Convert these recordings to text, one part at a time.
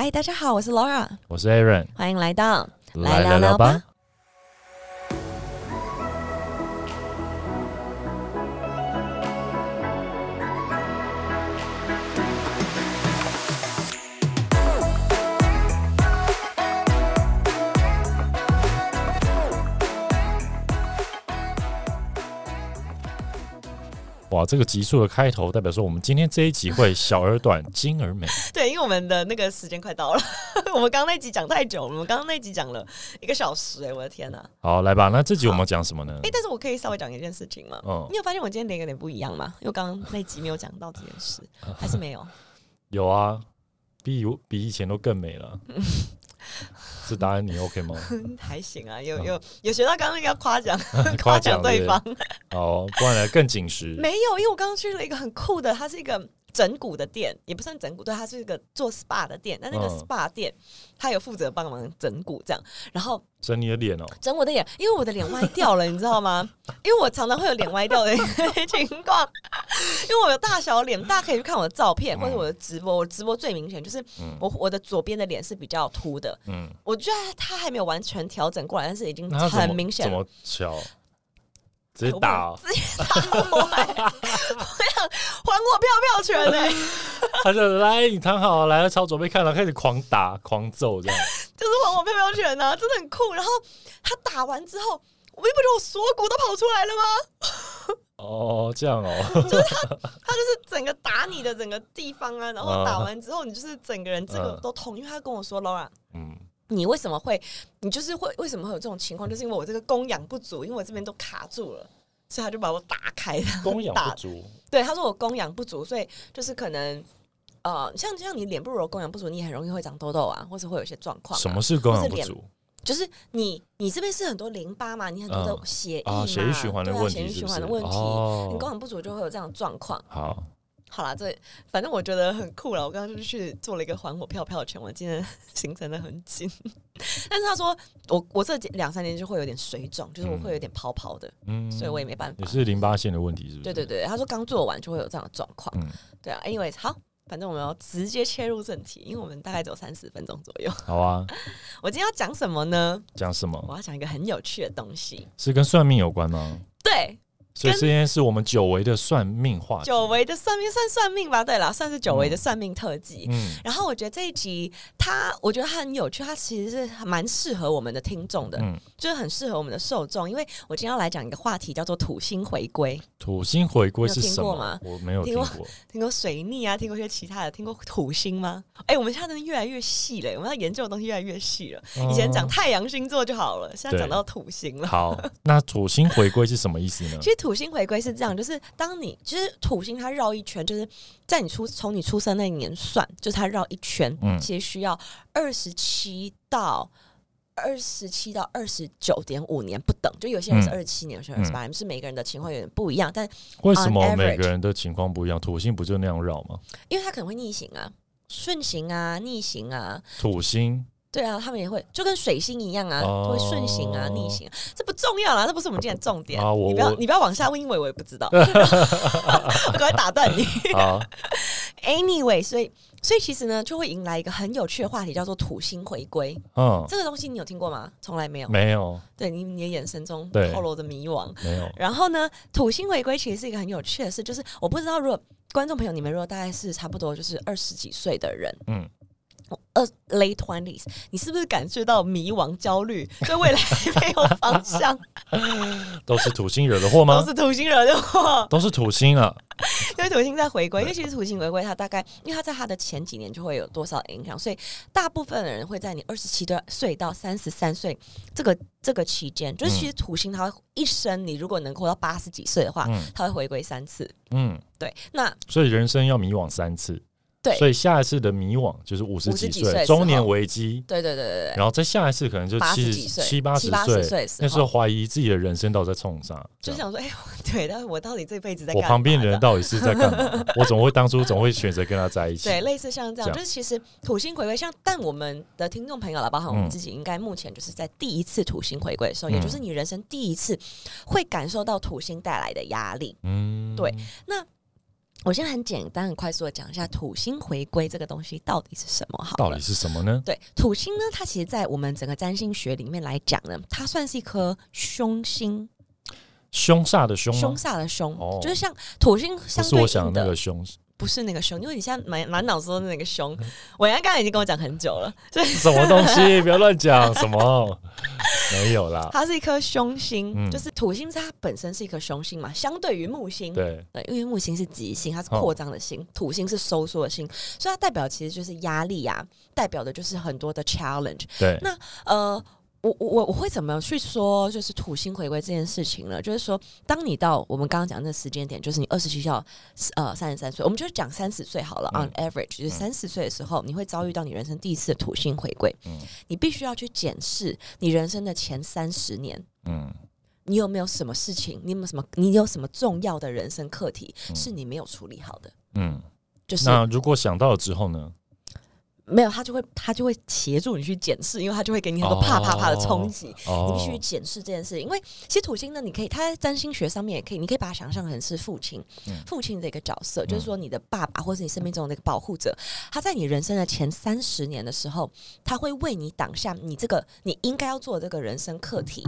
嗨，大家好，我是 Laura，我是 Aaron，欢迎来到来聊聊吧。哇，这个集数的开头代表说，我们今天这一集会小而短，精而美。对，因为我们的那个时间快到了，我们刚刚那集讲太久了，我们刚刚那集讲了一个小时，哎，我的天哪！好，来吧，那这集我们讲什么呢？哎，但是我可以稍微讲一件事情吗？嗯，你有发现我今天脸有点不一样吗？因为刚刚那集没有讲到这件事，还是没有？有啊，比比以前都更美了。是答案，你 OK 吗？还行啊，有有有学到刚刚那个要 夸奖夸奖对方哦，不然来更紧实。没有，因为我刚刚去了一个很酷的，它是一个。整骨的店也不算整骨，对，它是一个做 SPA 的店。但那个 SPA 店，他有负责帮忙整骨这样。然后整你的脸哦，整我的脸，因为我的脸歪掉了，你知道吗？因为我常常会有脸歪掉的情况。因为我有大小脸，大家可以去看我的照片或者我的直播。我直播最明显就是我我的左边的脸是比较凸的。嗯，我觉得他还没有完全调整过来，但是已经很明显。怎么调？直接打，直接打我！我想还我票票权呢。他就来，你躺好，来了朝左边看了，开始狂打狂揍，这样就是还我票票权呢，真的很酷。然后他打完之后，我不觉得我锁骨都跑出来了吗？哦，这样哦，就是他，他就是整个打你的整个地方啊，然后打完之后，你就是整个人这个都痛，因为他跟我说，Laura，嗯。你为什么会？你就是会为什么会有这种情况？就是因为我这个供氧不足，因为我这边都卡住了，所以他就把我打开了。供氧不足，对，他说我供氧不足，所以就是可能呃，像像你脸部如果供氧不足，你很容易会长痘痘啊，或者会有一些状况。什么是供氧不足？就是你你这边是很多淋巴嘛，你很多的血液嘛，血液循环的问题，血液循环的问题，你供氧不足就会有这样的状况。好。好啦，这反正我觉得很酷了。我刚刚就去做了一个还我票票权，我今天行程的很紧。但是他说我我这两三年就会有点水肿，就是我会有点泡泡的，嗯，所以我也没办法。也是淋巴腺的问题，是不是？对对对，他说刚做完就会有这样的状况。嗯，对啊。因为好，反正我们要直接切入正题，因为我们大概只有三十分钟左右。好啊。我今天要讲什么呢？讲什么？我要讲一个很有趣的东西，是跟算命有关吗？对。所以今天是我们久违的算命话，久违的算命算算命吧？对了，算是久违的算命特辑。嗯，然后我觉得这一集它，我觉得它很有趣，它其实是蛮适合我们的听众的，嗯，就是很适合我们的受众。因为我今天要来讲一个话题，叫做土星回归。土星回归是什么吗？我没有听过，听过水逆啊，听过一些其他的，听过土星吗？哎，我们现在真的越来越细了，我们要研究的东西越来越细了。以前讲太阳星座就好了，现在讲到土星了。好，那土星回归是什么意思呢？其实土星回归是这样。就是当你其实土星它绕一圈，就是在你出从你出生那一年算，就是它绕一圈，嗯，其实需要二十七到二十七到二十九点五年不等，就有些人是二十七年，有些人二十八年，是每个人的情况有点不一样。但为什么每个人的情况不一样？土星不就那样绕吗？因为它可能会逆行啊，顺行啊，逆行啊，土星。对啊，他们也会就跟水星一样啊，会顺行啊、逆行，这不重要啦，这不是我们今天重点。你不要你不要往下问，因为我也不知道，我赶快打断你。Anyway，所以所以其实呢，就会迎来一个很有趣的话题，叫做土星回归。嗯，这个东西你有听过吗？从来没有，没有。对你你的眼神中透露着迷惘，没有。然后呢，土星回归其实是一个很有趣的事，就是我不知道，如果观众朋友你们如果大概是差不多就是二十几岁的人，嗯。二 late twenties，你是不是感觉到迷茫、焦虑，对未来没有方向？都是土星惹的祸吗？都是土星惹的祸，都是土星啊！因为土星在回归，因为其实土星回归，它大概因为它在它的前几年就会有多少影响，所以大部分的人会在你二十七岁到三十三岁这个这个期间，就是其实土星它会一生，你如果能活到八十几岁的话，它会回归三次。嗯，对，那所以人生要迷惘三次。对，所以下一次的迷惘就是五十几岁中年危机。对对对对对。然后再下一次可能就七十七八十岁，那时候怀疑自己的人生到底在冲啥，就想说，哎，对，但是我到底这辈子在我旁边的人到底是在干嘛？我总会当初总会选择跟他在一起。对，类似像这样，就是其实土星回归，像但我们的听众朋友了，包含我们自己，应该目前就是在第一次土星回归的时候，也就是你人生第一次会感受到土星带来的压力。嗯，对，那。我先很简单、很快速的讲一下土星回归这个东西到底是什么。好，到底是什么呢？对，土星呢，它其实，在我们整个占星学里面来讲呢，它算是一颗凶星，凶煞的凶，凶煞的凶，就是像土星相对应的那个凶。不是那个凶，因为你现在满满脑子都是那个凶。我刚刚已经跟我讲很久了，什么东西？不要乱讲什么，没有啦。它是一颗凶星，就是土星，它本身是一颗凶星嘛。相对于木星，对对，因为木星是吉星，它是扩张的星，土星是收缩的星，所以它代表其实就是压力呀，代表的就是很多的 challenge。对，那呃。我我我会怎么去说，就是土星回归这件事情呢？就是说，当你到我们刚刚讲那时间点，就是你二十七到呃三十三岁，我们就讲三十岁好了。On average，就是三十岁的时候，你会遭遇到你人生第一次的土星回归。嗯，你必须要去检视你人生的前三十年。嗯，你有没有什么事情？你有没有什么？你有什么重要的人生课题是你没有处理好的？嗯，就是那如果想到了之后呢？没有，他就会他就会协助你去检视，因为他就会给你很多啪啪啪的冲击，你必须去检视这件事情。因为其实土星呢，你可以他在占星学上面也可以，你可以把它想象成是父亲，父亲的一个角色，就是说你的爸爸或是你生命中的一个保护者，他在你人生的前三十年的时候，他会为你挡下你这个你应该要做的这个人生课题。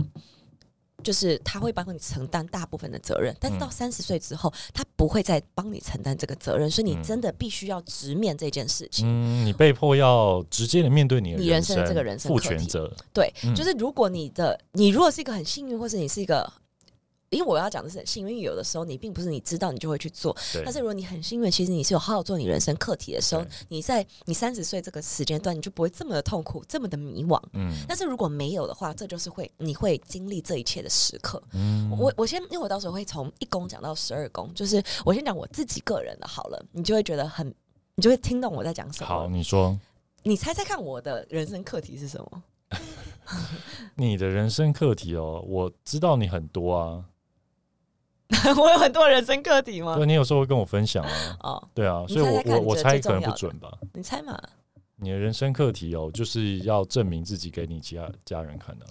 就是他会帮你承担大部分的责任，但是到三十岁之后，他不会再帮你承担这个责任，所以你真的必须要直面这件事情。嗯，你被迫要直接的面对你的你人生的这个人生负全责。对，就是如果你的你如果是一个很幸运，或者你是一个。因为我要讲的是很幸运，有的时候你并不是你知道你就会去做，但是如果你很幸运，其实你是有好好做你人生课题的时候，你在你三十岁这个时间段，你就不会这么的痛苦，这么的迷惘。嗯，但是如果没有的话，这就是会你会经历这一切的时刻。嗯，我我先，因为我到时候会从一宫讲到十二宫，就是我先讲我自己个人的好了，你就会觉得很，你就会听懂我在讲什么。好，你说，你猜猜看我的人生课题是什么？你的人生课题哦，我知道你很多啊。我有很多人生课题吗？对，你有时候会跟我分享啊。哦，对啊，所以我我我猜可能不准吧？你猜嘛？你的人生课题哦，就是要证明自己给你家家人看的。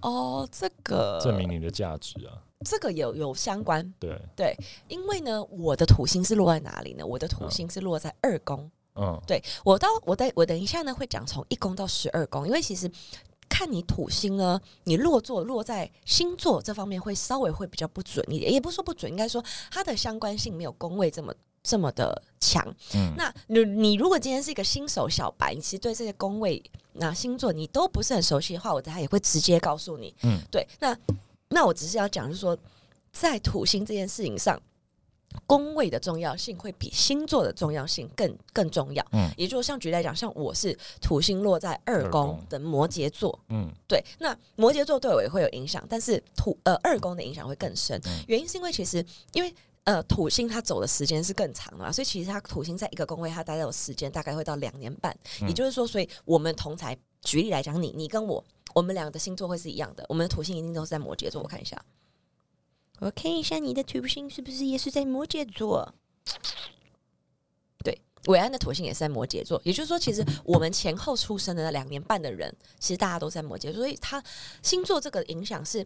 哦，这个证明你的价值啊，这个有有相关。对对，因为呢，我的土星是落在哪里呢？我的土星是落在二宫。嗯，对我到我等我等一下呢，会讲从一宫到十二宫，因为其实。看你土星呢，你落座落在星座这方面会稍微会比较不准一点，也不是说不准，应该说它的相关性没有宫位这么这么的强。嗯，那你你如果今天是一个新手小白，你其实对这些宫位那星座你都不是很熟悉的话，我等下也会直接告诉你。嗯，对，那那我只是要讲，就是说在土星这件事情上。宫位的重要性会比星座的重要性更更重要。嗯，也就是像举例来讲，像我是土星落在二宫的摩羯座。嗯，对，那摩羯座对我也会有影响，但是土呃二宫的影响会更深。原因是因为其实因为呃土星它走的时间是更长的嘛，所以其实它土星在一个宫位它待的时间大概会到两年半。也就是说，所以我们同才举例来讲，你你跟我我们两个的星座会是一样的，我们的土星一定都是在摩羯座。我看一下。我看一下你的土星是不是也是在摩羯座？对，伟安的土星也是在摩羯座。也就是说，其实我们前后出生的那两年半的人，其实大家都在摩羯，所以他星座这个影响是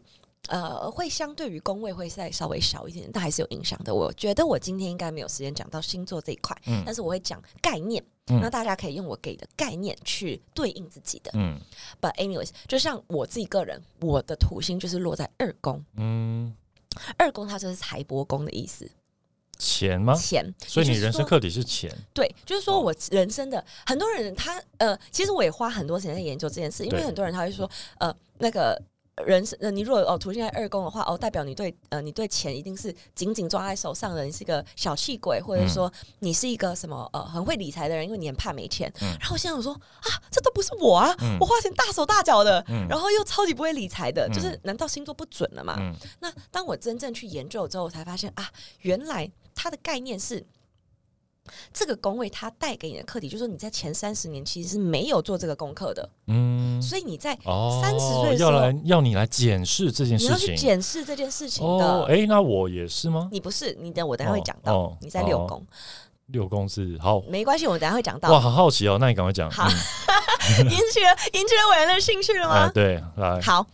呃，会相对于宫位会再稍微小一点，但还是有影响的。我觉得我今天应该没有时间讲到星座这一块，嗯，但是我会讲概念，那大家可以用我给的概念去对应自己的，嗯。But anyways，就像我自己个人，我的土星就是落在二宫，嗯。二宫它就是财帛宫的意思，钱吗？钱，所以你人生课题是钱。对，就是说我人生的很多人，他呃，其实我也花很多时间在研究这件事，因为很多人他会说，呃，那个。人生，呃，你如果哦，土星在二宫的话，哦，代表你对，呃，你对钱一定是紧紧抓在手上的，你是一个小气鬼，或者说你是一个什么，呃，很会理财的人，因为你很怕没钱。然后我现在我说啊，这都不是我啊，我花钱大手大脚的，然后又超级不会理财的，就是难道星座不准了吗？那当我真正去研究之后，我才发现啊，原来它的概念是。这个工位它带给你的课题，就是说你在前三十年其实是没有做这个功课的，嗯，所以你在三十岁要来要你来检视这件事情，你要去检视这件事情的。哎，那我也是吗？你不是，你等我等下会讲到，你在六宫，六宫是好，没关系，我等下会讲到。哇，好好奇哦，那你赶快讲，好，引起了引起了伟人的兴趣了吗？对，来，好。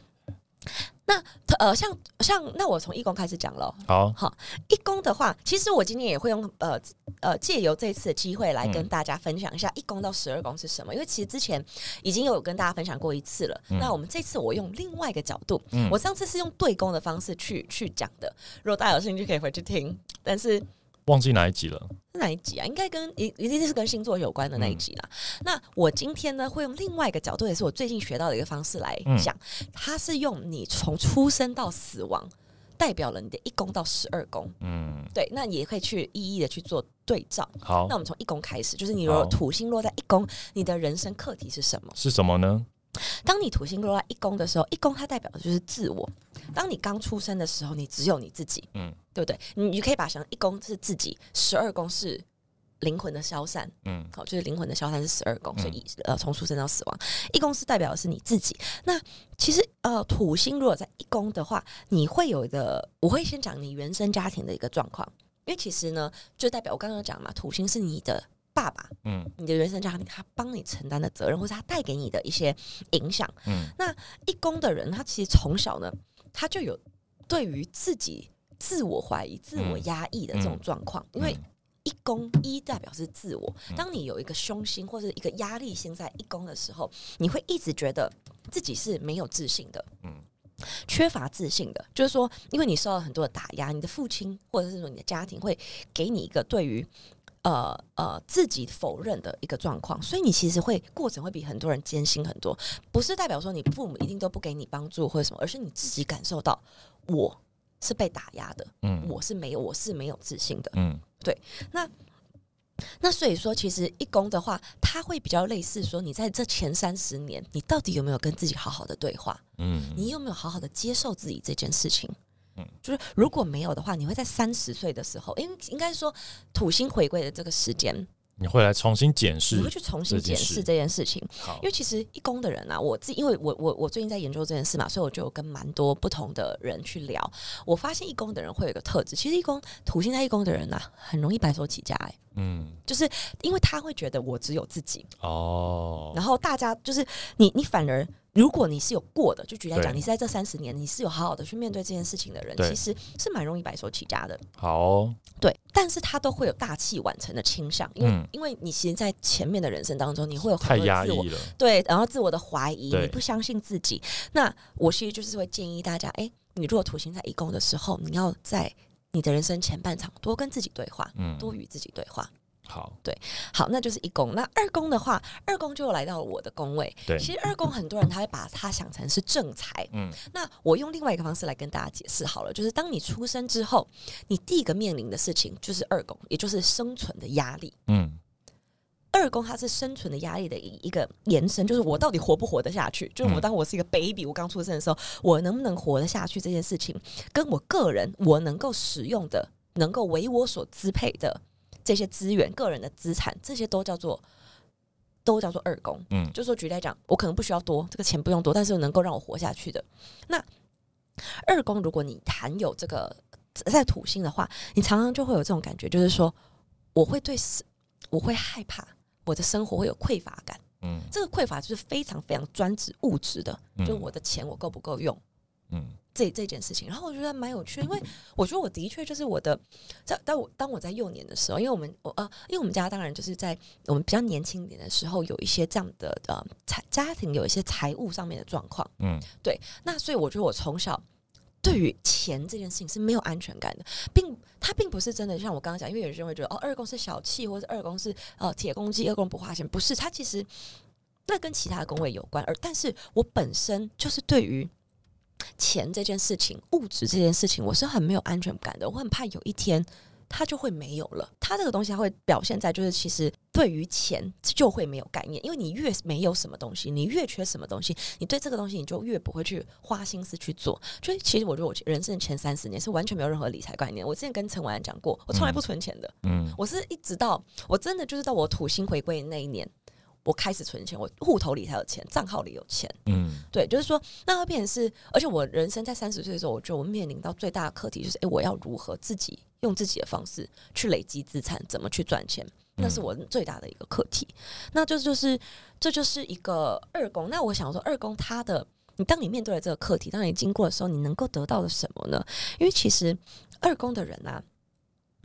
那呃，像像那我从一宫开始讲喽。好，好，一宫的话，其实我今天也会用呃呃借由这次的机会来跟大家分享一下一宫到十二宫是什么，因为其实之前已经有跟大家分享过一次了。那我们这次我用另外一个角度，我上次是用对宫的方式去去讲的，如果大家有兴趣可以回去听，但是。忘记哪一集了？是哪一集啊？应该跟一一定是跟星座有关的那一集啦。那我今天呢，会用另外一个角度，也是我最近学到的一个方式来讲。它是用你从出生到死亡，代表了你的一宫到十二宫。嗯，对。那也可以去一一的去做对照。好，那我们从一宫开始，就是你如果土星落在一宫，你的人生课题是什么？是什么呢？当你土星落在一宫的时候，一宫它代表的就是自我。当你刚出生的时候，你只有你自己，嗯，对不对？你你可以把想一宫是自己，十二宫是灵魂的消散，嗯，好，就是灵魂的消散是十二宫，所以呃，从出生到死亡，一宫是代表的是你自己。那其实呃，土星如果在一宫的话，你会有一个，我会先讲你原生家庭的一个状况，因为其实呢，就代表我刚刚讲嘛，土星是你的。爸爸，嗯，你的原生家庭，他帮你承担的责任，或是他带给你的一些影响，嗯，那一宫的人，他其实从小呢，他就有对于自己自我怀疑、自我压抑的这种状况，因为一宫一代表是自我，当你有一个凶心或者一个压力心在一宫的时候，你会一直觉得自己是没有自信的，嗯，缺乏自信的，就是说，因为你受到很多的打压，你的父亲或者是说你的家庭会给你一个对于。呃呃，自己否认的一个状况，所以你其实会过程会比很多人艰辛很多。不是代表说你父母一定都不给你帮助或者什么，而是你自己感受到我是被打压的，嗯，我是没有，我是没有自信的，嗯，对。那那所以说，其实一公的话，他会比较类似说，你在这前三十年，你到底有没有跟自己好好的对话？嗯，你有没有好好的接受自己这件事情？嗯，就是如果没有的话，你会在三十岁的时候，因应该说土星回归的这个时间，你会来重新检视，你会去重新检视这件事情。因为其实一宫的人啊，我自己因为我我我最近在研究这件事嘛，所以我就跟蛮多不同的人去聊。我发现一宫的人会有一个特质，其实一宫土星在一宫的人呐，很容易白手起家。哎，嗯，就是因为他会觉得我只有自己哦，然后大家就是你你反而。如果你是有过的，就举例来讲，你是在这三十年，你是有好好的去面对这件事情的人，其实是蛮容易白手起家的。好，对，但是他都会有大器晚成的倾向，因为因为你其实，在前面的人生当中，你会有太压抑了，对，然后自我的怀疑，你不相信自己。那我其实就是会建议大家，哎，你如果土星在一宫的时候，你要在你的人生前半场多跟自己对话，嗯，多与自己对话。好，对，好，那就是一宫。那二宫的话，二宫就来到了我的宫位。对，其实二宫很多人他会把它想成是正财。嗯，那我用另外一个方式来跟大家解释好了，就是当你出生之后，你第一个面临的事情就是二宫，也就是生存的压力。嗯，二宫它是生存的压力的一一个延伸，就是我到底活不活得下去？就是我当我是一个 baby，我刚出生的时候，我能不能活得下去？这件事情跟我个人我能够使用的，能够为我所支配的。这些资源、个人的资产，这些都叫做都叫做二宫。嗯，就说举例来讲，我可能不需要多，这个钱不用多，但是能够让我活下去的。那二宫，如果你含有这个在土星的话，你常常就会有这种感觉，就是说我会对我会害怕我的生活会有匮乏感。嗯，这个匮乏就是非常非常专指物质的，就我的钱我够不够用？嗯。这这件事情，然后我觉得蛮有趣，因为我觉得我的确就是我的，在当我当我在幼年的时候，因为我们我呃，因为我们家当然就是在我们比较年轻一点的时候，有一些这样的呃财家庭有一些财务上面的状况，嗯，对，那所以我觉得我从小对于钱这件事情是没有安全感的，并他并不是真的像我刚刚讲，因为有些人会觉得哦，二宫是小气，或者二宫是呃铁公鸡，二宫不花钱，不是，他其实那跟其他的宫位有关，而但是我本身就是对于。钱这件事情，物质这件事情，我是很没有安全感的。我很怕有一天它就会没有了。它这个东西它会表现在，就是其实对于钱就会没有概念，因为你越没有什么东西，你越缺什么东西，你对这个东西你就越不会去花心思去做。所以其实我觉得我人生前三十年是完全没有任何理财概念。我之前跟陈婉安讲过，我从来不存钱的。嗯，我是一直到我真的就是到我土星回归那一年。我开始存钱，我户头里才有钱，账号里有钱。嗯，对，就是说，那会变成是，而且我人生在三十岁的时候，我觉得我面临到最大的课题就是，哎，我要如何自己用自己的方式去累积资产，怎么去赚钱，那是我最大的一个课题。那就就是，这就是一个二宫。那我想说，二宫他的。你当你面对了这个课题，当你经过的时候，你能够得到的什么呢？因为其实二宫的人啊，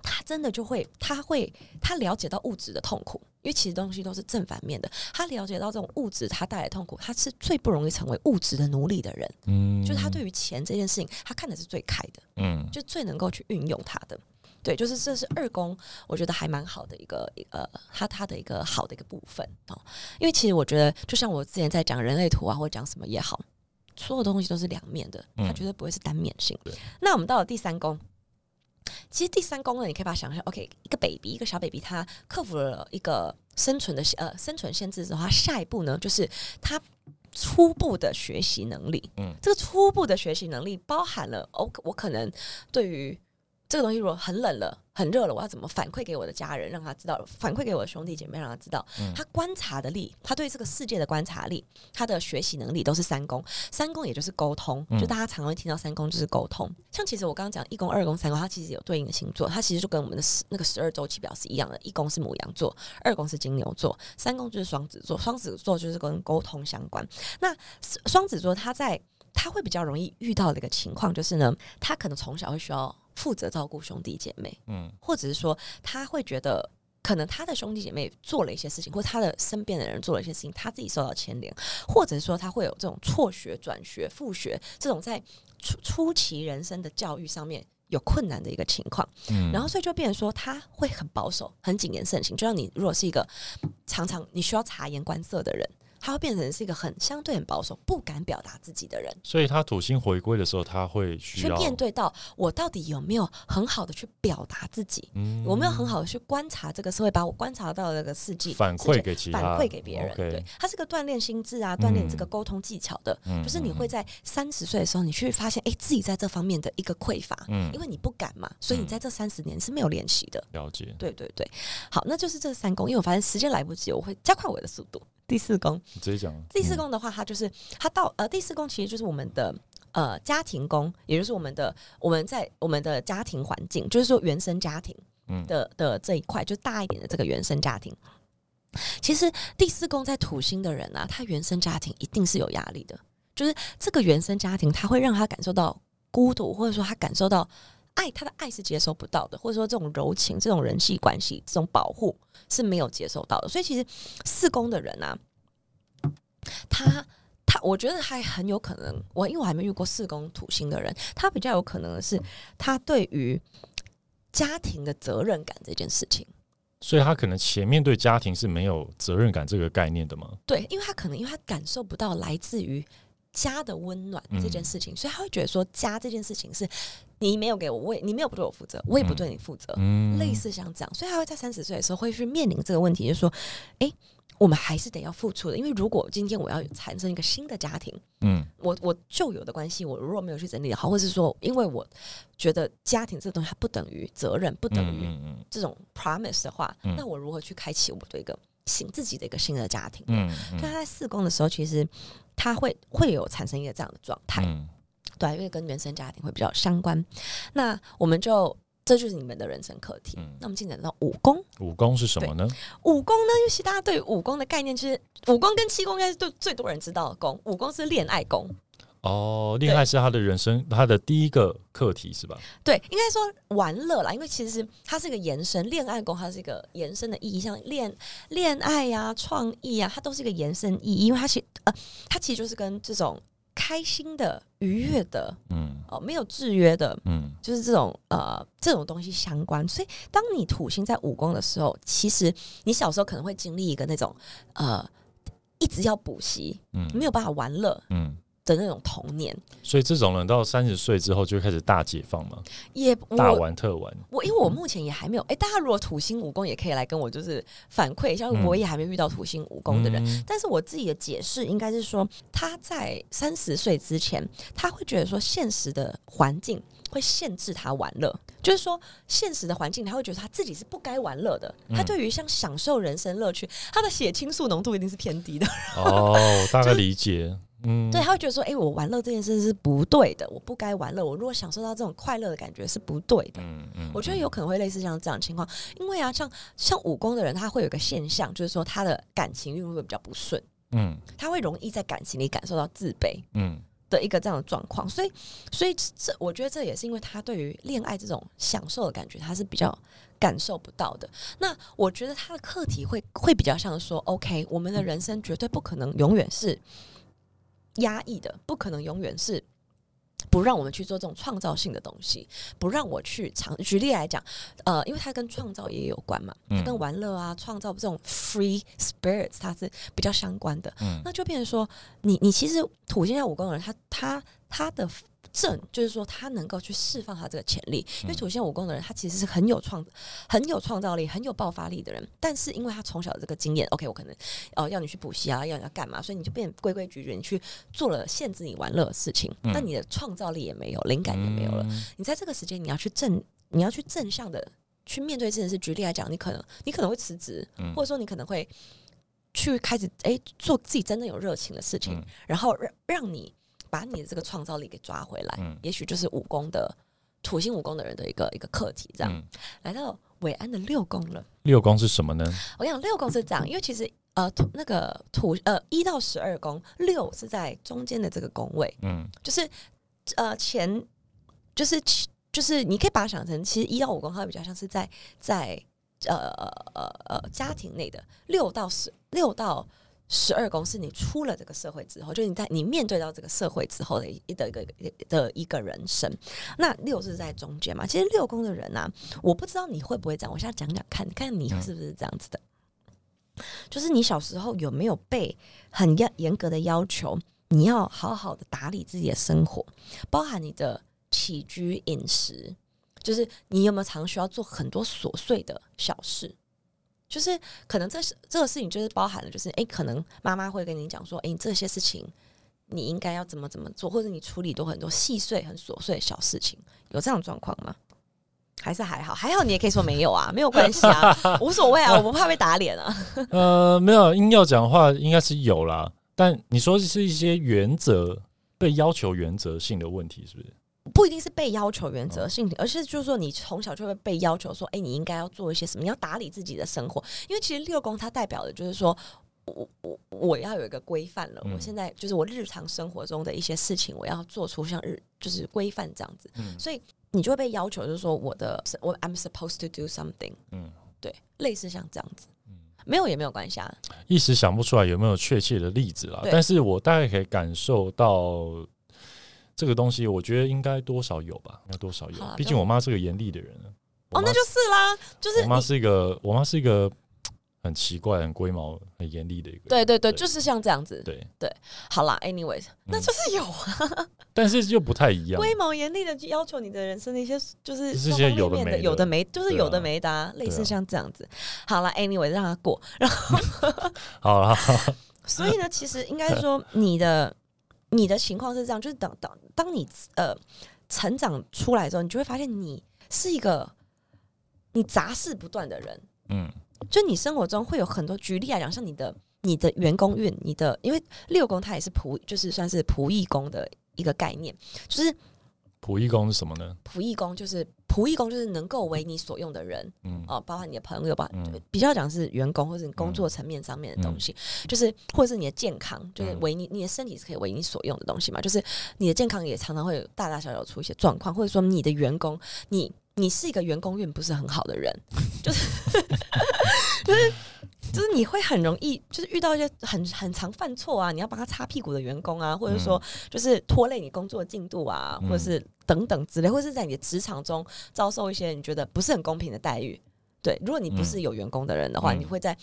他真的就会，他会，他了解到物质的痛苦，因为其实东西都是正反面的。他了解到这种物质他带来痛苦，他是最不容易成为物质的奴隶的人。嗯，就是他对于钱这件事情，他看的是最开的，嗯，就最能够去运用它的。对，就是这是二宫，我觉得还蛮好的一个呃，他他的一个好的一个部分哦。因为其实我觉得，就像我之前在讲人类图啊，或者讲什么也好，所有东西都是两面的，它绝对不会是单面性。那我们到了第三宫，其实第三功能，你可以把它想象，OK，一个 baby，一个小 baby，他克服了一个生存的呃生存限制之后，他下一步呢，就是他初步的学习能力。嗯，这个初步的学习能力包含了，哦，我可能对于。这个东西如果很冷了、很热了，我要怎么反馈给我的家人，让他知道？反馈给我的兄弟姐妹，让他知道。他观察的力，他对这个世界的观察力，他的学习能力都是三公。三公也就是沟通，就大家常会听到三公就是沟通。像其实我刚刚讲一宫、二宫、三宫，它其实有对应的星座，它其实就跟我们的十那个十二周期表是一样的。一宫是母羊座，二宫是金牛座，三宫就是双子座。双子座就是跟沟通相关。那双子座他在他会比较容易遇到的一个情况就是呢，他可能从小会需要。负责照顾兄弟姐妹，嗯，或者是说他会觉得可能他的兄弟姐妹做了一些事情，或他的身边的人做了一些事情，他自己受到牵连，或者是说他会有这种辍学、转学、复学这种在初初期人生的教育上面有困难的一个情况，嗯，然后所以就变成说他会很保守、很谨言慎行，就像你如果是一个常常你需要察言观色的人。他会变成是一个很相对很保守、不敢表达自己的人，所以他土星回归的时候，他会去面对到我到底有没有很好的去表达自己，嗯，我没有很好的去观察这个社会，把我观察到的这个世界反馈给其他，反馈给别人。对，他是个锻炼心智啊，锻炼这个沟通技巧的，就是你会在三十岁的时候，你去发现，哎，自己在这方面的一个匮乏，嗯，因为你不敢嘛，所以你在这三十年是没有练习的。了解，对对对，好，那就是这三宫，因为我发现时间来不及，我会加快我的速度。第四宫，直接讲。第四宫的话，它就是它到呃，第四宫其实就是我们的呃家庭宫，也就是我们的我们在我们的家庭环境，就是说原生家庭的的这一块，就大一点的这个原生家庭。其实第四宫在土星的人啊，他原生家庭一定是有压力的，就是这个原生家庭，他会让他感受到孤独，或者说他感受到。爱他的爱是接收不到的，或者说这种柔情、这种人际关系、这种保护是没有接受到的。所以其实四宫的人啊，他他，我觉得还很有可能，我因为我还没遇过四宫土星的人，他比较有可能的是，他对于家庭的责任感这件事情，所以他可能前面对家庭是没有责任感这个概念的吗？对，因为他可能因为他感受不到来自于家的温暖这件事情，所以他会觉得说家这件事情是。你没有给我，我也你没有不对我负责，我也不对你负责，类似像这样，所以他会在三十岁的时候会去面临这个问题，就是说，哎，我们还是得要付出的，因为如果今天我要产生一个新的家庭，嗯，我我旧有的关系，我如果没有去整理好，或者是说，因为我觉得家庭这个东西它不等于责任，不等于这种 promise 的话，那我如何去开启我的一个新自己的一个新的家庭？嗯，所以他在四宫的时候，其实他会会有产生一个这样的状态。对，因为跟原生家庭会比较相关，那我们就这就是你们的人生课题。那我们进展到武功，武功是什么呢？武功呢，尤其大家对武功的概念，就是武功跟七功应该是最最多人知道的功。武功是恋爱宫。哦，恋爱是他的人生他的第一个课题是吧？对，应该说玩乐啦，因为其实它是一个延伸，恋爱宫它是一个延伸的意义，像恋恋爱呀、创意啊，它都是一个延伸意义，因为它其呃，它其实就是跟这种。开心的、愉悦的，嗯，哦，没有制约的，嗯，就是这种呃这种东西相关。所以，当你土星在五宫的时候，其实你小时候可能会经历一个那种呃一直要补习，嗯，没有办法玩乐，嗯。的那种童年，所以这种人到三十岁之后就开始大解放嘛，也大玩特玩。我因为我目前也还没有，哎，大家如果土星武功也可以来跟我就是反馈，像我也还没遇到土星武功的人，但是我自己的解释应该是说，他在三十岁之前，他会觉得说现实的环境会限制他玩乐，就是说现实的环境他会觉得他自己是不该玩乐的，他对于像享受人生乐趣，他的血清素浓度一定是偏低的。哦，大概理解。嗯，对，他会觉得说，哎，我玩乐这件事是不对的，我不该玩乐。我如果享受到这种快乐的感觉是不对的。嗯嗯，我觉得有可能会类似像这样情况，因为啊，像像武功的人，他会有个现象，就是说他的感情运会比较不顺。嗯，他会容易在感情里感受到自卑，嗯。的一个这样的状况，所以，所以这我觉得这也是因为他对于恋爱这种享受的感觉，他是比较感受不到的。那我觉得他的课题会会比较像说，OK，我们的人生绝对不可能永远是压抑的，不可能永远是。不让我们去做这种创造性的东西，不让我去尝。举例来讲，呃，因为它跟创造也有关嘛，它跟玩乐啊、创造这种 free spirits 它是比较相关的。嗯，那就变成说，你你其实土星在五宫人，他他他的。正就是说，他能够去释放他这个潜力，因为土星武功的人，他其实是很有创、很有创造力、很有爆发力的人。但是，因为他从小的这个经验，OK，我可能哦要你去补习啊，要你要干嘛，所以你就变规规矩矩，你去做了限制你玩乐的事情，那你的创造力也没有，灵感也没有了。你在这个时间，你要去正，你要去正向的去面对这件事。举例来讲，你可能你可能会辞职，或者说你可能会去开始哎做自己真正有热情的事情，然后让让你。把你的这个创造力给抓回来，嗯，也许就是武功的土星武功的人的一个一个课题，这样来到伟安的六宫了。六宫是什么呢？我讲六宫是这样，因为其实呃土那个土呃一到十二宫，六是在中间的这个宫位，嗯，就是呃前就是就是你可以把它想成，其实一到五宫它比较像是在在呃呃呃家庭内的六到十六到。十二宫是你出了这个社会之后，就你在你面对到这个社会之后的一的一个的一个人生。那六是在中间嘛？其实六宫的人呢，我不知道你会不会这样。我现在讲讲看，看你是不是这样子的。就是你小时候有没有被很严严格的要求，你要好好的打理自己的生活，包含你的起居饮食，就是你有没有常需要做很多琐碎的小事。就是可能这是这个事情，就是包含了，就是哎，可能妈妈会跟你讲说，哎，这些事情你应该要怎么怎么做，或者你处理都很多细碎、很琐碎的小事情，有这样状况吗？还是还好？还好你也可以说没有啊，没有关系啊，无所谓啊，我不怕被打脸啊。呃，没有，硬要讲的话，应该是有啦。但你说是一些原则被要求原则性的问题，是不是？不一定是被要求原则性，而是就是说你从小就会被要求说，哎，你应该要做一些什么，你要打理自己的生活。因为其实六宫它代表的就是说，我我我要有一个规范了。我现在就是我日常生活中的一些事情，我要做出像日就是规范这样子。嗯所以你就会被要求，就是说我的我 I'm supposed to do something。嗯，对，类似像这样子。没有也没有关系啊。一时想不出来有没有确切的例子啦，但是我大概可以感受到。这个东西我觉得应该多少有吧，应该多少有。毕竟我妈是个严厉的人。哦，那就是啦，就是我妈是一个，我妈是一个很奇怪、很龟毛、很严厉的一个。对对对，就是像这样子。对对，好啦 a n y w a y s 那就是有啊，但是又不太一样。龟毛严厉的要求你的人生的一些，就是这些有的没，有的没，就是有的没的，类似像这样子。好了，Anyway，让他过。然后 好了，所以呢，其实应该说你的。你的情况是这样，就是等等，当你呃成长出来之后，你就会发现你是一个你杂事不断的人。嗯，就你生活中会有很多，举例来讲，像你的你的员工运，你的因为六宫它也是仆，就是算是仆役宫的一个概念，就是。仆役工是什么呢？仆役工就是仆役工，就是能够为你所用的人，嗯，哦，包括你的朋友吧，比较讲是员工或者你工作层面上面的东西，就是或者是你的健康，就是为你你的身体是可以为你所用的东西嘛，就是你的健康也常常会有大大小小出一些状况，或者说你的员工，你你是一个员工运不是很好的人，就 是就是。就是你会很容易，就是遇到一些很很常犯错啊，你要帮他擦屁股的员工啊，或者说就是拖累你工作进度啊，或者是等等之类，或者是在你的职场中遭受一些你觉得不是很公平的待遇。对，如果你不是有员工的人的话，你会在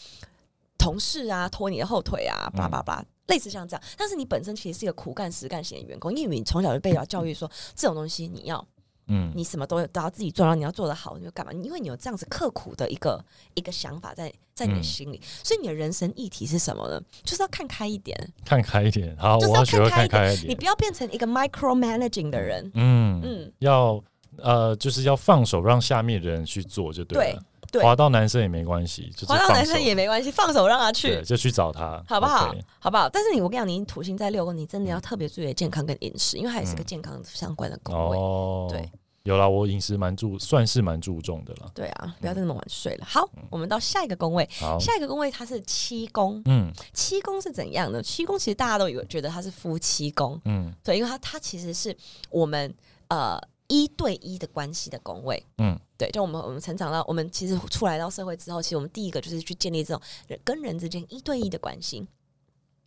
同事啊拖你的后腿啊，叭叭叭，类似像这样。但是你本身其实是一个苦干实干型的员工，因为你从小就被教育说这种东西你要。嗯，你什么都都要自己做，然后你要做得好，你就干嘛？因为你有这样子刻苦的一个一个想法在在你的心里，所以你的人生议题是什么呢？就是要看开一点，看开一点。好，我要学会看开一点。你不要变成一个 micro managing 的人。嗯嗯，要呃，就是要放手让下面的人去做就对了。对，滑到男生也没关系，滑到男生也没关系，放手让他去，就去找他，好不好？好不好？但是你，我跟你讲，你土星在六宫，你真的要特别注意健康跟饮食，因为它也是个健康相关的宫位。哦对。有啦，我饮食蛮注，算是蛮注重的了。对啊，不要再那么晚睡了。好，我们到下一个宫位。下一个宫位它是七宫。嗯，七宫是怎样的？七宫其实大家都有觉得它是夫妻宫。嗯，对，因为它它其实是我们呃一对一的关系的工位。嗯，对，就我们我们成长到我们其实出来到社会之后，其实我们第一个就是去建立这种人跟人之间一对一的关系。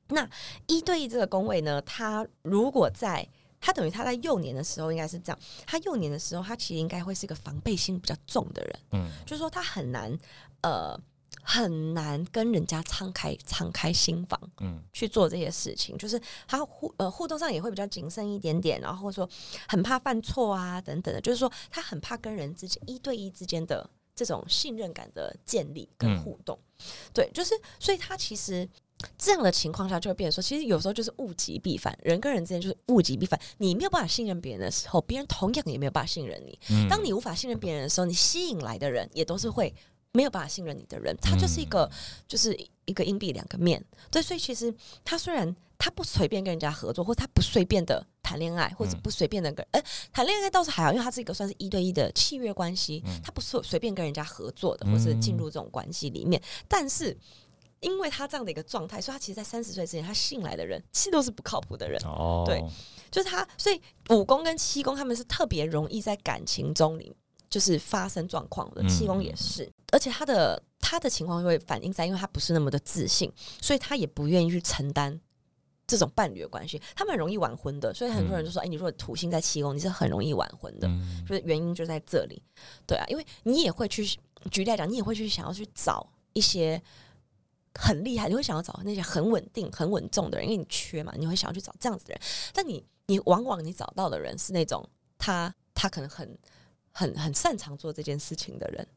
那一对一这个工位呢，他如果在他等于他在幼年的时候应该是这样，他幼年的时候，他其实应该会是一个防备心比较重的人，嗯，就是说他很难，呃，很难跟人家敞开敞开心房，嗯，去做这些事情，就是他互呃互动上也会比较谨慎一点点，然后说很怕犯错啊等等的，就是说他很怕跟人之间一对一之间的这种信任感的建立跟互动，对，就是所以他其实。这样的情况下，就会变成说，其实有时候就是物极必反，人跟人之间就是物极必反。你没有办法信任别人的时候，别人同样也没有办法信任你。当你无法信任别人的时候，你吸引来的人也都是会没有办法信任你的人。他就是一个，就是一个硬币两个面。对，所以其实他虽然他不随便跟人家合作，或他不随便的谈恋爱，或者不随便的跟哎谈恋爱倒是还好，因为他是一个算是一对一的契约关系，他不是随便跟人家合作的，或是进入这种关系里面，但是。因为他这样的一个状态，所以他其实，在三十岁之前，他信来的人其实都是不靠谱的人。哦，对，就是他，所以五宫跟七宫他们是特别容易在感情中里就是发生状况的。七宫也是，而且他的他的情况会反映在，因为他不是那么的自信，所以他也不愿意去承担这种伴侣的关系。他们很容易晚婚的，所以很多人就说：“哎，你如果土星在七宫，你是很容易晚婚的。”就是原因就在这里。对啊，因为你也会去举例来讲，你也会去想要去找一些。很厉害，你会想要找那些很稳定、很稳重的人，因为你缺嘛，你会想要去找这样子的人。但你，你往往你找到的人是那种他，他可能很、很、很擅长做这件事情的人，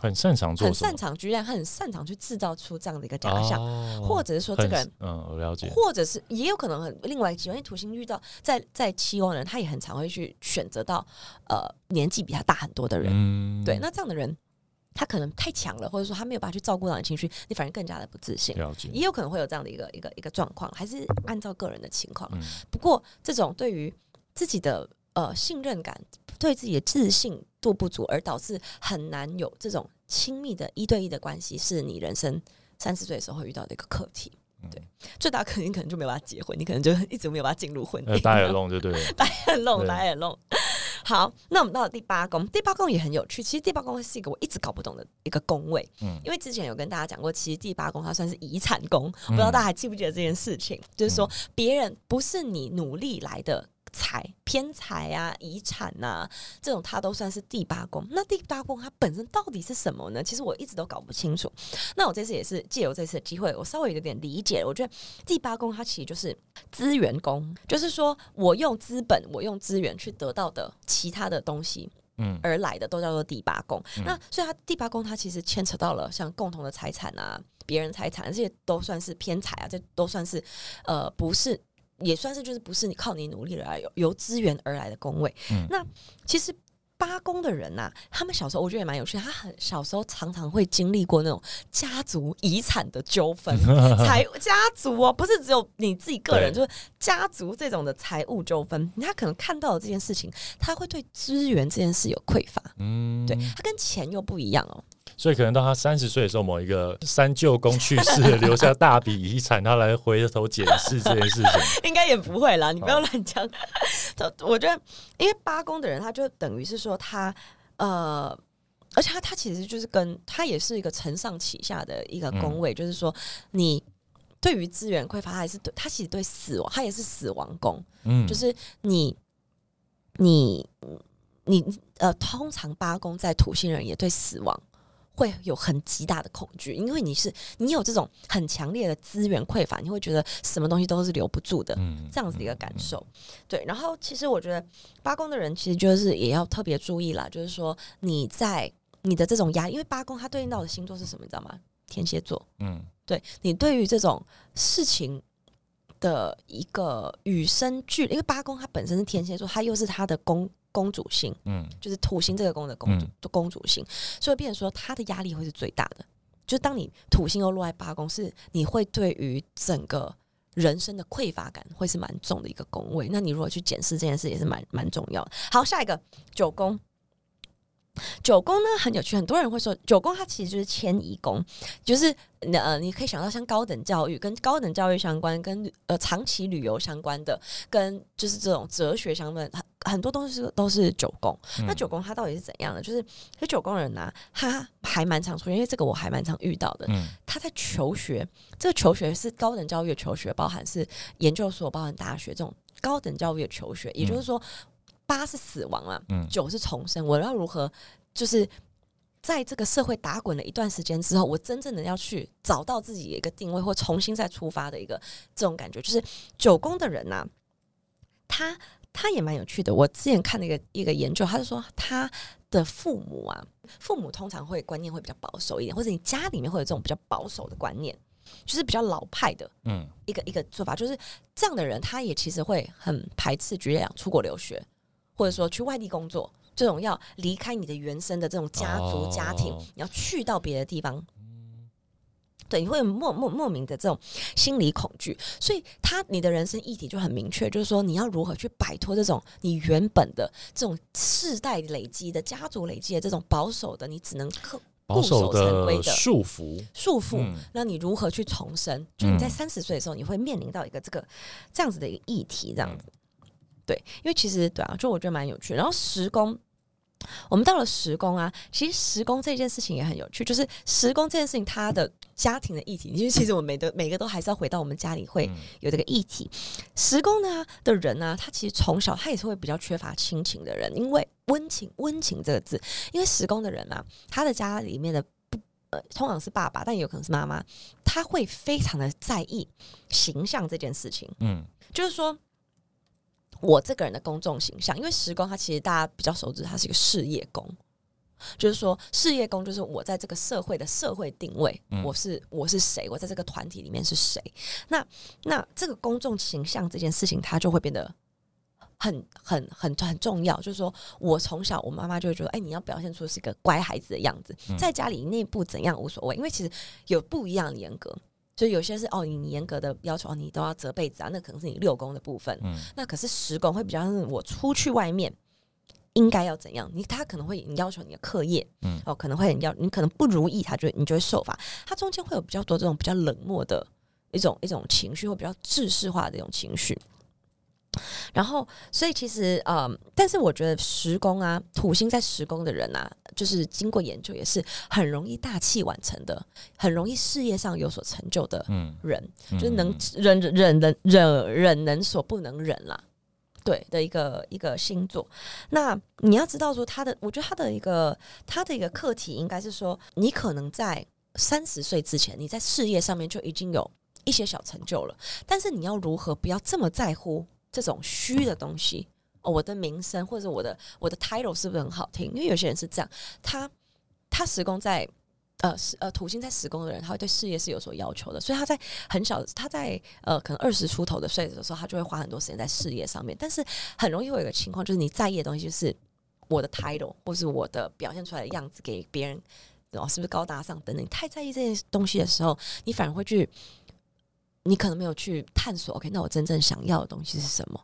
很擅长做，很擅长，居然很擅长去制造出这样的一个假象，或者是说这个人，嗯，我了解，或者是也有可能很另外一个因为土星遇到在在七宫人，他也很常会去选择到呃年纪比他大很多的人，对，那这样的人。他可能太强了，或者说他没有办法去照顾到你情绪，你反而更加的不自信。也有可能会有这样的一个一个一个状况，还是按照个人的情况。不过，这种对于自己的呃信任感、对自己的自信度不足，而导致很难有这种亲密的一对一的关系，是你人生三十岁的时候会遇到的一个课题。对，最大可能可能就没有办法结婚，你可能就一直没有办法进入婚姻。大眼弄就对了，大眼弄，大眼弄。好，那我们到了第八宫，第八宫也很有趣。其实第八宫是一个我一直搞不懂的一个宫位，嗯，因为之前有跟大家讲过，其实第八宫它算是遗产宫，不知道大家还记不记得这件事情？就是说，别人不是你努力来的。财偏财啊，遗产呐，这种它都算是第八宫。那第八宫它本身到底是什么呢？其实我一直都搞不清楚。那我这次也是借由这次的机会，我稍微有点理解。我觉得第八宫它其实就是资源宫，就是说我用资本，我用资源去得到的其他的东西，嗯，而来的都叫做第八宫。那所以它第八宫它其实牵扯到了像共同的财产啊，别人财产这些都算是偏财啊，这都算是呃不是。也算是就是不是你靠你努力而来，由由资源而来的工位。那其实八宫的人呐，他们小时候我觉得也蛮有趣。他很小时候常常会经历过那种家族遗产的纠纷，财家族哦，不是只有你自己个人，就是家族这种的财务纠纷。他可能看到了这件事情，他会对资源这件事有匮乏。嗯，对他跟钱又不一样哦。所以可能到他三十岁的时候，某一个三舅公去世，留下大笔遗产，他来回头检视这件事情，应该也不会啦。你不要乱讲。我觉得，因为八宫的人，他就等于是说他呃，而且他他其实就是跟他也是一个承上启下的一个宫位，就是说你对于资源匮乏，他还是对他其实对死亡，他也是死亡宫。嗯，就是你你你呃，通常八宫在土星人也对死亡。会有很极大的恐惧，因为你是你有这种很强烈的资源匮乏，你会觉得什么东西都是留不住的，这样子的一个感受。对，然后其实我觉得八宫的人其实就是也要特别注意啦，就是说你在你的这种压力，因为八宫它对应到的星座是什么，你知道吗？天蝎座。嗯，对你对于这种事情的一个与生俱，因为八宫它本身是天蝎座，它又是它的宫。公主性，嗯，就是土星这个宫的公主，公主性，所以变成说他的压力会是最大的。就是当你土星又落在八宫，是你会对于整个人生的匮乏感会是蛮重的一个宫位。那你如果去检视这件事，也是蛮蛮重要的。好，下一个九宫，九宫呢很有趣，很多人会说九宫它其实就是迁移宫，就是呃你可以想到像高等教育跟高等教育相关，跟呃长期旅游相关的，跟就是这种哲学相关，很很多东西都是九宫。那九宫它到底是怎样的？就是这九宫人呢，他还蛮常出现，因为这个我还蛮常遇到的。他在求学，这个求学是高等教育的求学，包含是研究所，包含大学这种高等教育的求学，也就是说。八是死亡啊，九是重生。我要如何，就是在这个社会打滚了一段时间之后，我真正的要去找到自己一个定位，或重新再出发的一个这种感觉。就是九宫的人呐，他他也蛮有趣的。我之前看了一个一个研究，他就说他的父母啊，父母通常会观念会比较保守一点，或者你家里面会有这种比较保守的观念，就是比较老派的，嗯，一个一个做法，就是这样的人，他也其实会很排斥，举例讲出国留学。或者说去外地工作，这种要离开你的原生的这种家族家庭，你要去到别的地方，对，你会莫莫莫名的这种心理恐惧，所以他你的人生议题就很明确，就是说你要如何去摆脱这种你原本的这种世代累积的家族累积的这种保守的，你只能克保守的束缚束缚，那你如何去重生？就你在三十岁的时候，你会面临到一个这个这样子的一个议题，这样子。对，因为其实对啊，就我觉得蛮有趣。然后十宫，我们到了时宫啊，其实时宫这件事情也很有趣。就是时宫这件事情，他的家庭的议题，因为其实我们每个每个都还是要回到我们家里会有这个议题。时宫呢的人呢，他其实从小他也是会比较缺乏亲情的人，因为温情温情这个字，因为时宫的人啊，他的家里面的不呃通常是爸爸，但也有可能是妈妈，他会非常的在意形象这件事情。嗯，就是说。我这个人的公众形象，因为十宫，它其实大家比较熟知，它是一个事业宫，就是说事业宫就是我在这个社会的社会定位，我是我是谁，我在这个团体里面是谁。那那这个公众形象这件事情，它就会变得很很很很重要。就是说我从小，我妈妈就会觉得，哎，你要表现出是一个乖孩子的样子，在家里内部怎样无所谓，因为其实有不一样的严格。所以有些是哦，你严格的要求哦，你都要折被子啊，那可能是你六宫的部分。嗯，那可是十宫会比较是我出去外面应该要怎样？你他可能会你要求你的课业，嗯，哦，可能会要你可能不如意，他就你就会受罚。他中间会有比较多这种比较冷漠的一种一种情绪，或比较制式化的一种情绪。然后，所以其实，呃，但是我觉得十宫啊，土星在十宫的人啊，就是经过研究也是很容易大器晚成的，很容易事业上有所成就的人，就是能忍忍忍忍忍能所不能忍啦，对的一个一个星座。那你要知道说他的，我觉得他的一个他的一个课题应该是说，你可能在三十岁之前，你在事业上面就已经有一些小成就了，但是你要如何不要这么在乎？这种虚的东西，哦我的名声或者我的我的 title 是不是很好听？因为有些人是这样，他他十宫在呃呃土星在十宫的人，他会对事业是有所要求的，所以他在很小他在呃可能二十出头的岁的时候，他就会花很多时间在事业上面。但是很容易会有一个情况，就是你在意的东西就是我的 title 或是我的表现出来的样子给别人，哦是不是高大上等等。你太在意这些东西的时候，你反而会去。你可能没有去探索，OK？那我真正想要的东西是什么？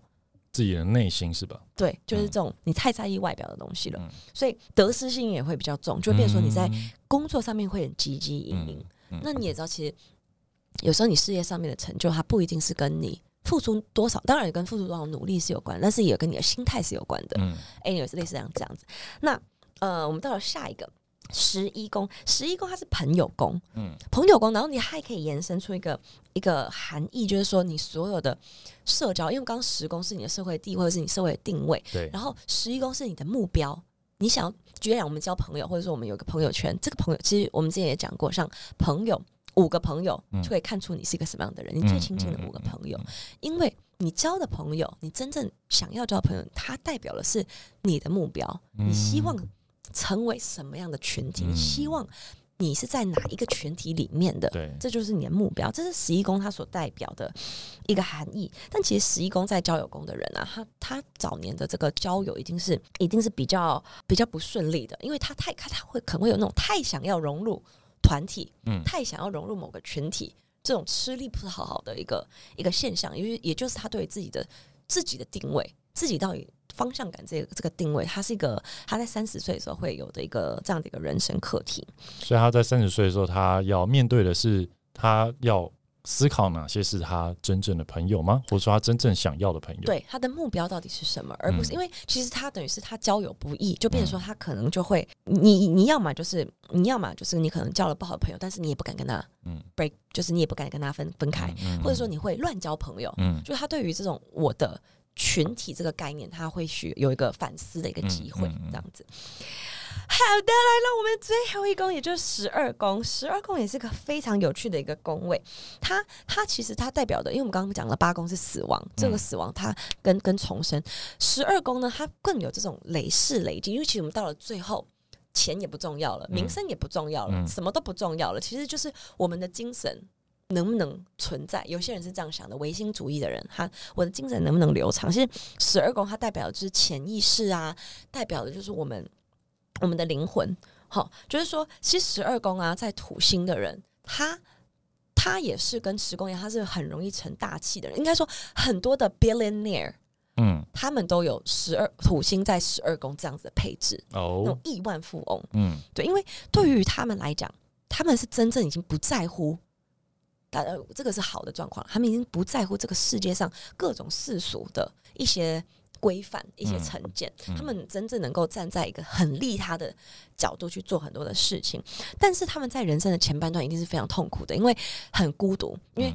自己的内心是吧？对，就是这种你太在意外表的东西了，所以得失心也会比较重，就会变成说你在工作上面会很积极营营。那你也知道，其实有时候你事业上面的成就，它不一定是跟你付出多少，当然也跟付出多少努力是有关，但是也跟你的心态是有关的。嗯，哎，也是类似这样这样子。那呃，我们到了下一个。十一宫，十一宫它是朋友宫，嗯，朋友宫，然后你还可以延伸出一个一个含义，就是说你所有的社交，因为刚十宫是你的社会地位，或者是你社会定位，对，然后十一宫是你的目标，你想要，举例讲，我们交朋友，或者说我们有个朋友圈，这个朋友其实我们之前也讲过，像朋友五个朋友就可以看出你是一个什么样的人，你最亲近的五个朋友，因为你交的朋友，你真正想要交朋友，它代表的是你的目标，你希望。成为什么样的群体？你希望你是在哪一个群体里面的？对，这就是你的目标。这是十一宫它所代表的一个含义。但其实十一宫在交友宫的人啊，他他早年的这个交友一定是一定是比较比较不顺利的，因为他太他他会可能会有那种太想要融入团体，嗯，太想要融入某个群体，这种吃力不讨好好的一个一个现象。因为也就是他对自己的自己的定位，自己到底。方向感这个这个定位，它是一个他在三十岁的时候会有的一个这样的一个人生课题。所以他在三十岁的时候，他要面对的是他要。思考哪些是他真正的朋友吗？或者说他真正想要的朋友？对他的目标到底是什么？而不是因为其实他等于是他交友不易，就变成说他可能就会你你要么就是你要么就是你可能交了不好的朋友，但是你也不敢跟他嗯 break，就是你也不敢跟他分分开，或者说你会乱交朋友，嗯，就是他对于这种我的群体这个概念，他会去有一个反思的一个机会，这样子。好的，来了，我们最后一宫，也就是十二宫。十二宫也是个非常有趣的一个宫位。它它其实它代表的，因为我们刚刚讲了八宫是死亡，这个死亡它跟跟重生。十二宫呢，它更有这种累世累积。因为其实我们到了最后，钱也不重要了，名声也不重要了，什么都不重要了。其实就是我们的精神能不能存在。有些人是这样想的，唯心主义的人，他我的精神能不能流长？其实十二宫它代表的就是潜意识啊，代表的就是我们。我们的灵魂，好，就是说，其实十二宫啊，在土星的人，他他也是跟十宫一样，他是很容易成大器的人。应该说，很多的 billionaire，嗯，他们都有十二土星在十二宫这样子的配置哦，那种亿万富翁，嗯，对，因为对于他们来讲，他们是真正已经不在乎，呃，这个是好的状况，他们已经不在乎这个世界上各种世俗的一些。规范一些成见，他们真正能够站在一个很利他的角度去做很多的事情，但是他们在人生的前半段一定是非常痛苦的，因为很孤独，因为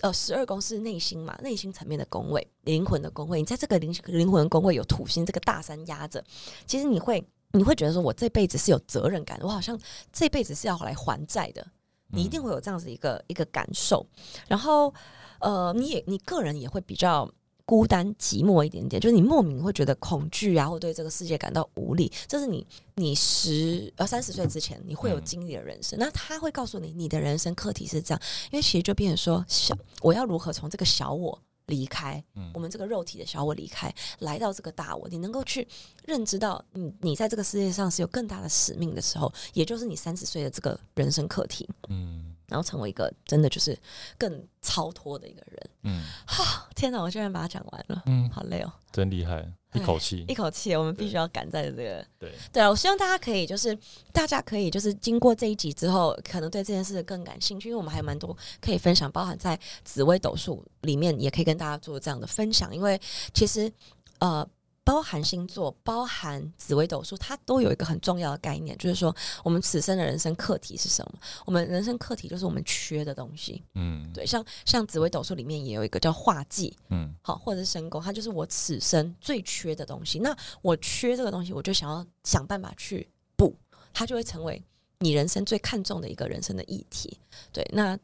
呃十二宫是内心嘛，内心层面的宫位，灵魂的宫位，你在这个灵灵魂宫位有土星这个大山压着，其实你会你会觉得说我这辈子是有责任感，我好像这辈子是要来还债的，你一定会有这样子一个一个感受，然后呃，你也你个人也会比较。孤单寂寞一点点，就是你莫名会觉得恐惧啊，或对这个世界感到无力。这是你你十呃三十岁之前你会有经历的人生。那他会告诉你，你的人生课题是这样，因为其实就变成说，小我要如何从这个小我离开，我们这个肉体的小我离开，来到这个大我，你能够去认知到，你你在这个世界上是有更大的使命的时候，也就是你三十岁的这个人生课题。嗯。然后成为一个真的就是更超脱的一个人。嗯，哈，天哪！我居然把它讲完了。嗯，好累哦，真厉害，一口气，一口气，我们必须要赶在这个。对对啊，我希望大家可以就是大家可以就是经过这一集之后，可能对这件事更感兴趣，因为我们还有蛮多可以分享，包含在紫微斗数里面也可以跟大家做这样的分享，因为其实呃。包含星座，包含紫微斗数，它都有一个很重要的概念，就是说我们此生的人生课题是什么？我们人生课题就是我们缺的东西。嗯，对，像像紫微斗数里面也有一个叫化忌，嗯，好，或者是身宫，它就是我此生最缺的东西。那我缺这个东西，我就想要想办法去补，它就会成为你人生最看重的一个人生的议题。对，那。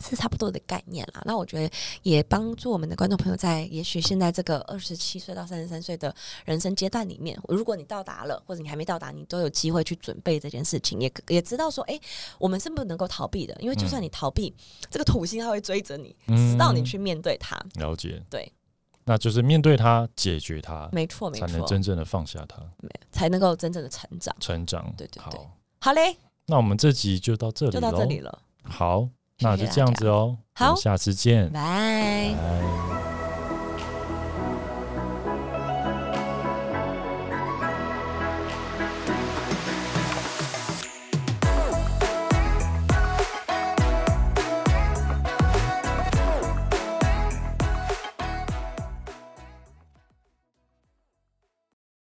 是差不多的概念啦，那我觉得也帮助我们的观众朋友在也许现在这个二十七岁到三十三岁的人生阶段里面，如果你到达了，或者你还没到达，你都有机会去准备这件事情，也也知道说，哎，我们是不能够逃避的，因为就算你逃避，这个土星它会追着你，直到你去面对它。了解，对，那就是面对它，解决它，没错，没错，才能真正的放下它，才能够真正的成长，成长。对对对，好。嘞，那我们这集就到这里，就到这里了。好。那就这样子哦，好，下次见，拜。